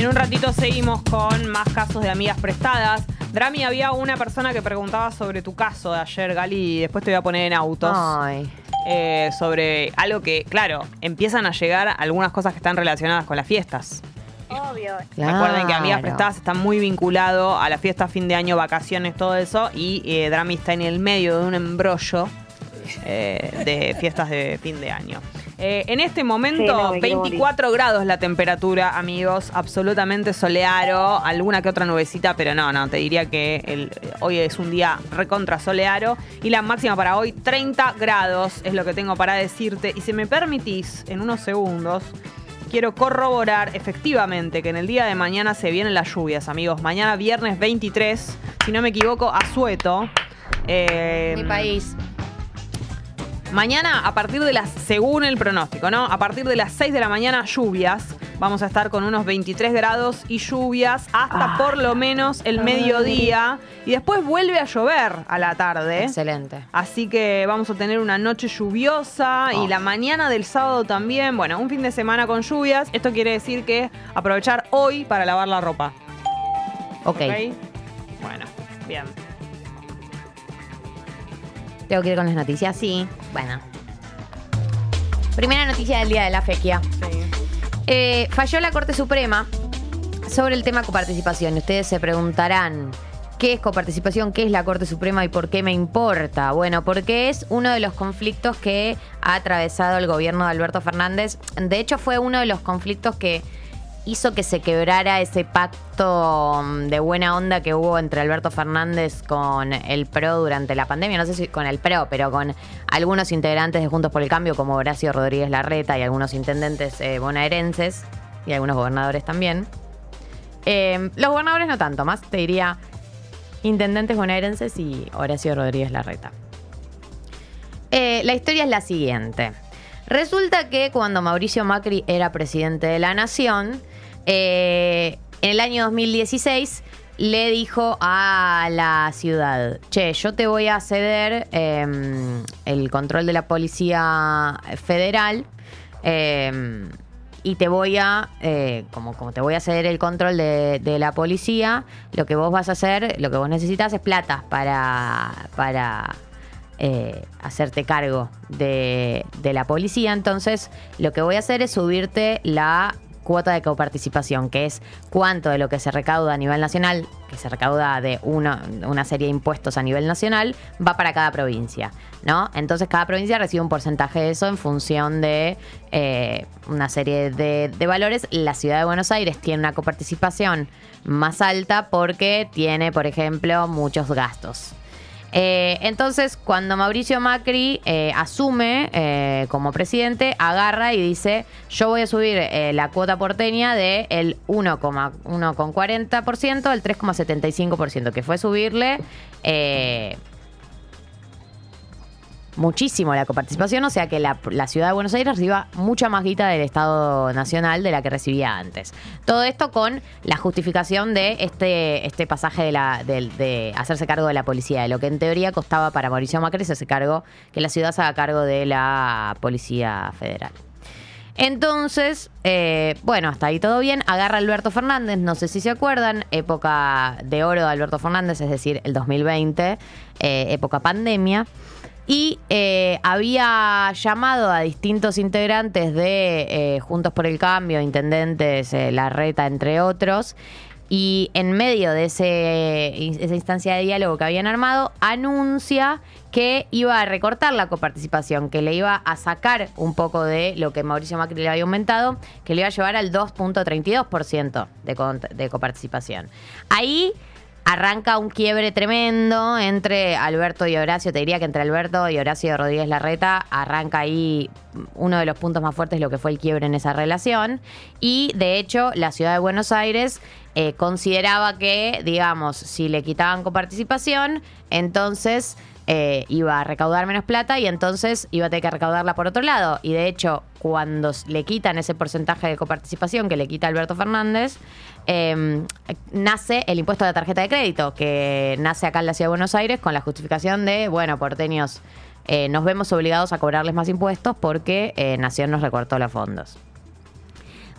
En un ratito seguimos con más casos de amigas prestadas. Drami, había una persona que preguntaba sobre tu caso de ayer, Gali, y después te voy a poner en autos. Ay. eh, sobre algo que, claro, empiezan a llegar algunas cosas que están relacionadas con las fiestas. Obvio. Recuerden que Amigas. Prestadas está muy vinculado a la fiesta, fin de año, vacaciones, todo eso. Y eh, Drami está en el medio de un embrollo eh, de fiestas de fin de año. Eh, en este momento, Sí, no, me quiero 24 grados la temperatura, amigos. Absolutamente solearo. Alguna que otra nubecita, pero no, no. Te diría que el- hoy es un día recontra solearo. Y la máxima para hoy, 30 grados, es lo que tengo para decirte. Y si me permitís, en unos segundos, quiero corroborar efectivamente que en el día de mañana se vienen las lluvias, amigos. Mañana viernes 23, si no me equivoco, Azueto. Eh, Mi país. Mañana, a partir de las, según el pronóstico, ¿no? A partir de las 6 de la mañana, lluvias. Vamos a estar con unos 23 grados y lluvias hasta por lo menos el mediodía. Y después vuelve a llover a la tarde. Excelente. Así que vamos a tener una noche lluviosa y la mañana del sábado también. Bueno, un fin de semana con lluvias. Esto quiere decir que aprovechar hoy para lavar la ropa. Ok. ¿Ok? Bueno, bien. Tengo que ir con las noticias. Sí. Bueno. Primera noticia del día de la fequia. Sí. Eh, falló la Corte Suprema sobre el tema coparticipación. Ustedes se preguntarán, ¿qué es coparticipación? ¿Qué es la Corte Suprema y por qué me importa? Bueno, porque es uno de los conflictos que ha atravesado el gobierno de Alberto Fernández. De hecho, fue uno de los conflictos que hizo que se quebrara ese pacto mm, de buena onda que hubo entre Alberto Fernández con el PRO durante la pandemia. No sé si con el PRO, pero con algunos integrantes de Juntos por el Cambio, como Horacio Rodríguez Larreta y algunos intendentes eh, bonaerenses y algunos gobernadores también. Eh, los gobernadores no tanto, más te diría intendentes bonaerenses y Horacio Rodríguez Larreta. Eh, la historia es la siguiente. Resulta que cuando Mauricio Macri era presidente de la Nación, eh, en el año 2016 le dijo a la ciudad, che, yo te voy a ceder eh, el control de la Policía Federal eh, y te voy a, eh, como, como te voy a ceder el control de, la policía, lo que vos vas a hacer, lo que vos necesitas es plata para, para eh, hacerte cargo de la policía. Entonces, lo que voy a hacer es subirte la cuota de coparticipación, que es cuánto de lo que se recauda a nivel nacional, que se recauda de una, una serie de impuestos a nivel nacional, va para cada provincia, ¿no? Entonces cada provincia recibe un porcentaje de eso en función de eh, una serie de, de valores. La ciudad de Buenos Aires tiene una coparticipación más alta porque tiene, por ejemplo, muchos gastos. Eh, entonces, cuando Mauricio Macri eh, asume eh, como presidente, agarra y dice, yo voy a subir eh, la cuota porteña del 1,40% al 3,75%, que fue subirle muchísimo la coparticipación, o sea que la, ciudad de Buenos Aires reciba mucha más guita del Estado Nacional de la que recibía antes. Todo esto con la justificación de este, este pasaje de, la, de hacerse cargo de la policía, de lo que en teoría costaba para Mauricio Macri hacerse cargo, que la ciudad se haga cargo de la Policía Federal. Entonces, eh, bueno, hasta ahí todo bien. Agarra Alberto Fernández, no sé si se acuerdan, época de oro de Alberto Fernández, es decir, el 2020, eh, época pandemia. Y eh, había llamado a distintos integrantes de eh, Juntos por el Cambio, intendentes, eh, Larreta, entre otros. Y en medio de ese, esa instancia de diálogo que habían armado, anuncia que iba a recortar la coparticipación, que le iba a sacar un poco de lo que Mauricio Macri le había aumentado, que le iba a llevar al 2.32% de, de coparticipación. Ahí arranca un quiebre tremendo entre Alberto y Horacio. Te diría que entre Alberto y Horacio Rodríguez Larreta arranca ahí uno de los puntos más fuertes, lo que fue el quiebre en esa relación. Y de hecho, la ciudad de Buenos Aires eh, consideraba que, digamos, si le quitaban coparticipación, entonces eh, iba a recaudar menos plata y entonces iba a tener que recaudarla por otro lado. Y de hecho, cuando le quitan ese porcentaje de coparticipación que le quita Alberto Fernández, eh, nace el impuesto a la tarjeta de crédito, que nace acá en la Ciudad de Buenos Aires con la justificación de, bueno, porteños, eh, nos vemos obligados a cobrarles más impuestos porque Nación nos recortó los fondos.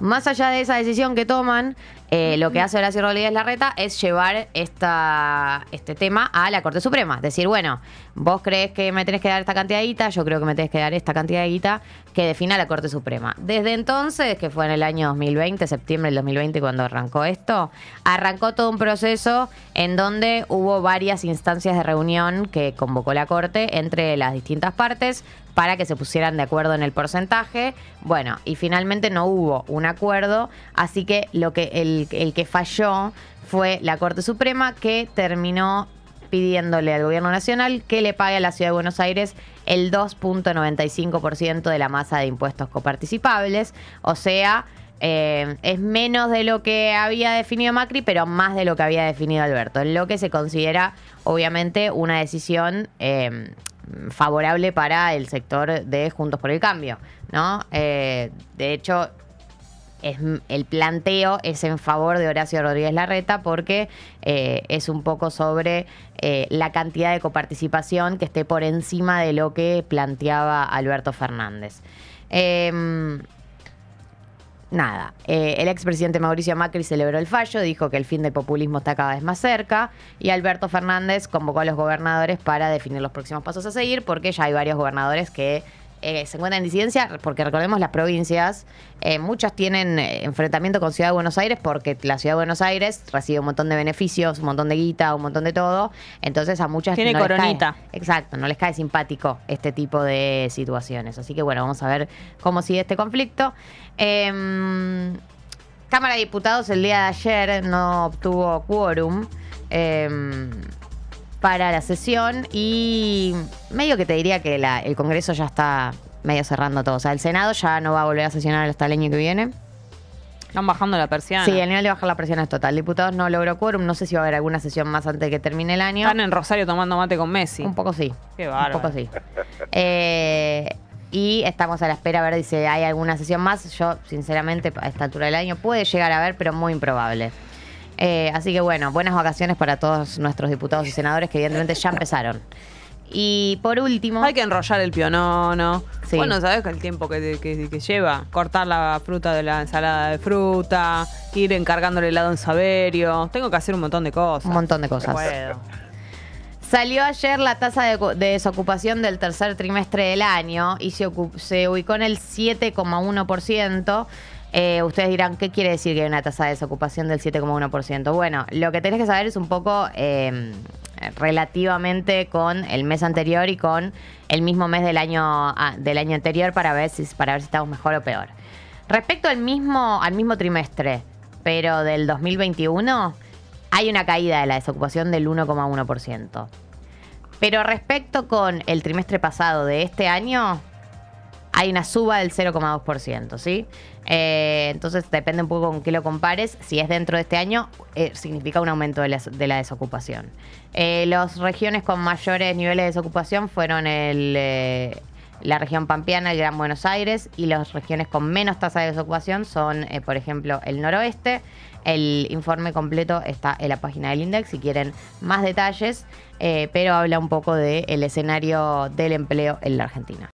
Más allá de esa decisión que toman, Eh, lo que hace Horacio Rodríguez Larreta es llevar esta, este tema a la Corte Suprema. Decir, bueno, vos crees que me tenés que dar esta cantidad de guita, yo creo que me tenés que dar esta cantidad de guita que defina la Corte Suprema. Desde entonces, que fue en el año 2020, septiembre del 2020 cuando arrancó esto, arrancó todo un proceso en donde hubo varias instancias de reunión que convocó la Corte entre las distintas partes para que se pusieran de acuerdo en el porcentaje. Bueno, y finalmente no hubo un acuerdo, así que lo que el, el que falló fue la Corte Suprema que terminó pidiéndole al gobierno nacional que le pague a la ciudad de Buenos Aires el 2.95% de la masa de impuestos coparticipables, o sea, eh, es menos de lo que había definido Macri, pero más de lo que había definido Alberto, lo que se considera obviamente una decisión eh, favorable para el sector de Juntos por el Cambio, ¿no? Eh, de hecho, el planteo es en favor de Horacio Rodríguez Larreta porque eh, es un poco sobre eh, la cantidad de coparticipación que esté por encima de lo que planteaba Alberto Fernández. Em, nada, eh, el expresidente Mauricio Macri celebró el fallo, dijo que el fin del populismo está cada vez más cerca y Alberto Fernández convocó a los gobernadores para definir los próximos pasos a seguir porque ya hay varios gobernadores que eh, se encuentran en disidencia, porque recordemos las provincias, eh, muchas tienen eh, enfrentamiento con Ciudad de Buenos Aires porque la Ciudad de Buenos Aires recibe un montón de beneficios, un montón de guita, un montón de todo. Entonces a muchas Tiene no les coronita. cae- exacto, no les cae simpático este tipo de situaciones. Así que bueno, vamos a ver cómo sigue este conflicto. Em, Cámara de Diputados el día de ayer no obtuvo quórum. em, para la sesión y medio que te diría que la- el Congreso ya está medio cerrando todo. O sea, el Senado ya no va a volver a sesionar hasta el año que viene. Están bajando la persiana. Sí, el nivel de bajar la presión es total. Diputados no logró quórum. No sé si va a haber alguna sesión más antes de que termine el año. Están en Rosario tomando mate con Messi. Un poco sí. Qué Un bárbaro. poco sí. Eh, y estamos a la espera a ver si hay alguna sesión más. Yo, sinceramente, a esta altura del año puede llegar a haber, pero muy improbable. Eh, así que bueno, buenas vacaciones para todos nuestros diputados y senadores que evidentemente ya empezaron. Y por último, Hay que enrollar el pionono. Sí. Bueno, ¿sabes el tiempo que, que- que lleva? Cortar la fruta de la ensalada de fruta, ir encargándole helado en Saberio. Tengo que hacer un montón de cosas. un montón de cosas. Puedo. Salió ayer la tasa de, desocupación del tercer trimestre del año y se ubicó en el 7,1%. Eh, ustedes dirán, ¿qué quiere decir que hay una tasa de desocupación del 7,1%? Bueno, lo que tenés que saber es un poco eh, relativamente con el mes anterior y con el mismo mes del año, ah, del año anterior para ver, si, para ver si estamos mejor o peor. Respecto al mismo, al mismo trimestre, pero del 2021, hay una caída de la desocupación del 1,1%. Pero respecto con el trimestre pasado de este año, hay una suba del 0,2%, ¿sí? Eh, entonces depende un poco con qué lo compares. Si es dentro de este año, eh, significa un aumento de la, de la desocupación. Eh, las regiones con mayores niveles de desocupación fueron la región pampeana, el Gran Buenos Aires, y las regiones con menos tasa de desocupación son, por ejemplo, el noroeste. El informe completo está en la página del Index si quieren más detalles, pero habla un poco del escenario del empleo en la Argentina.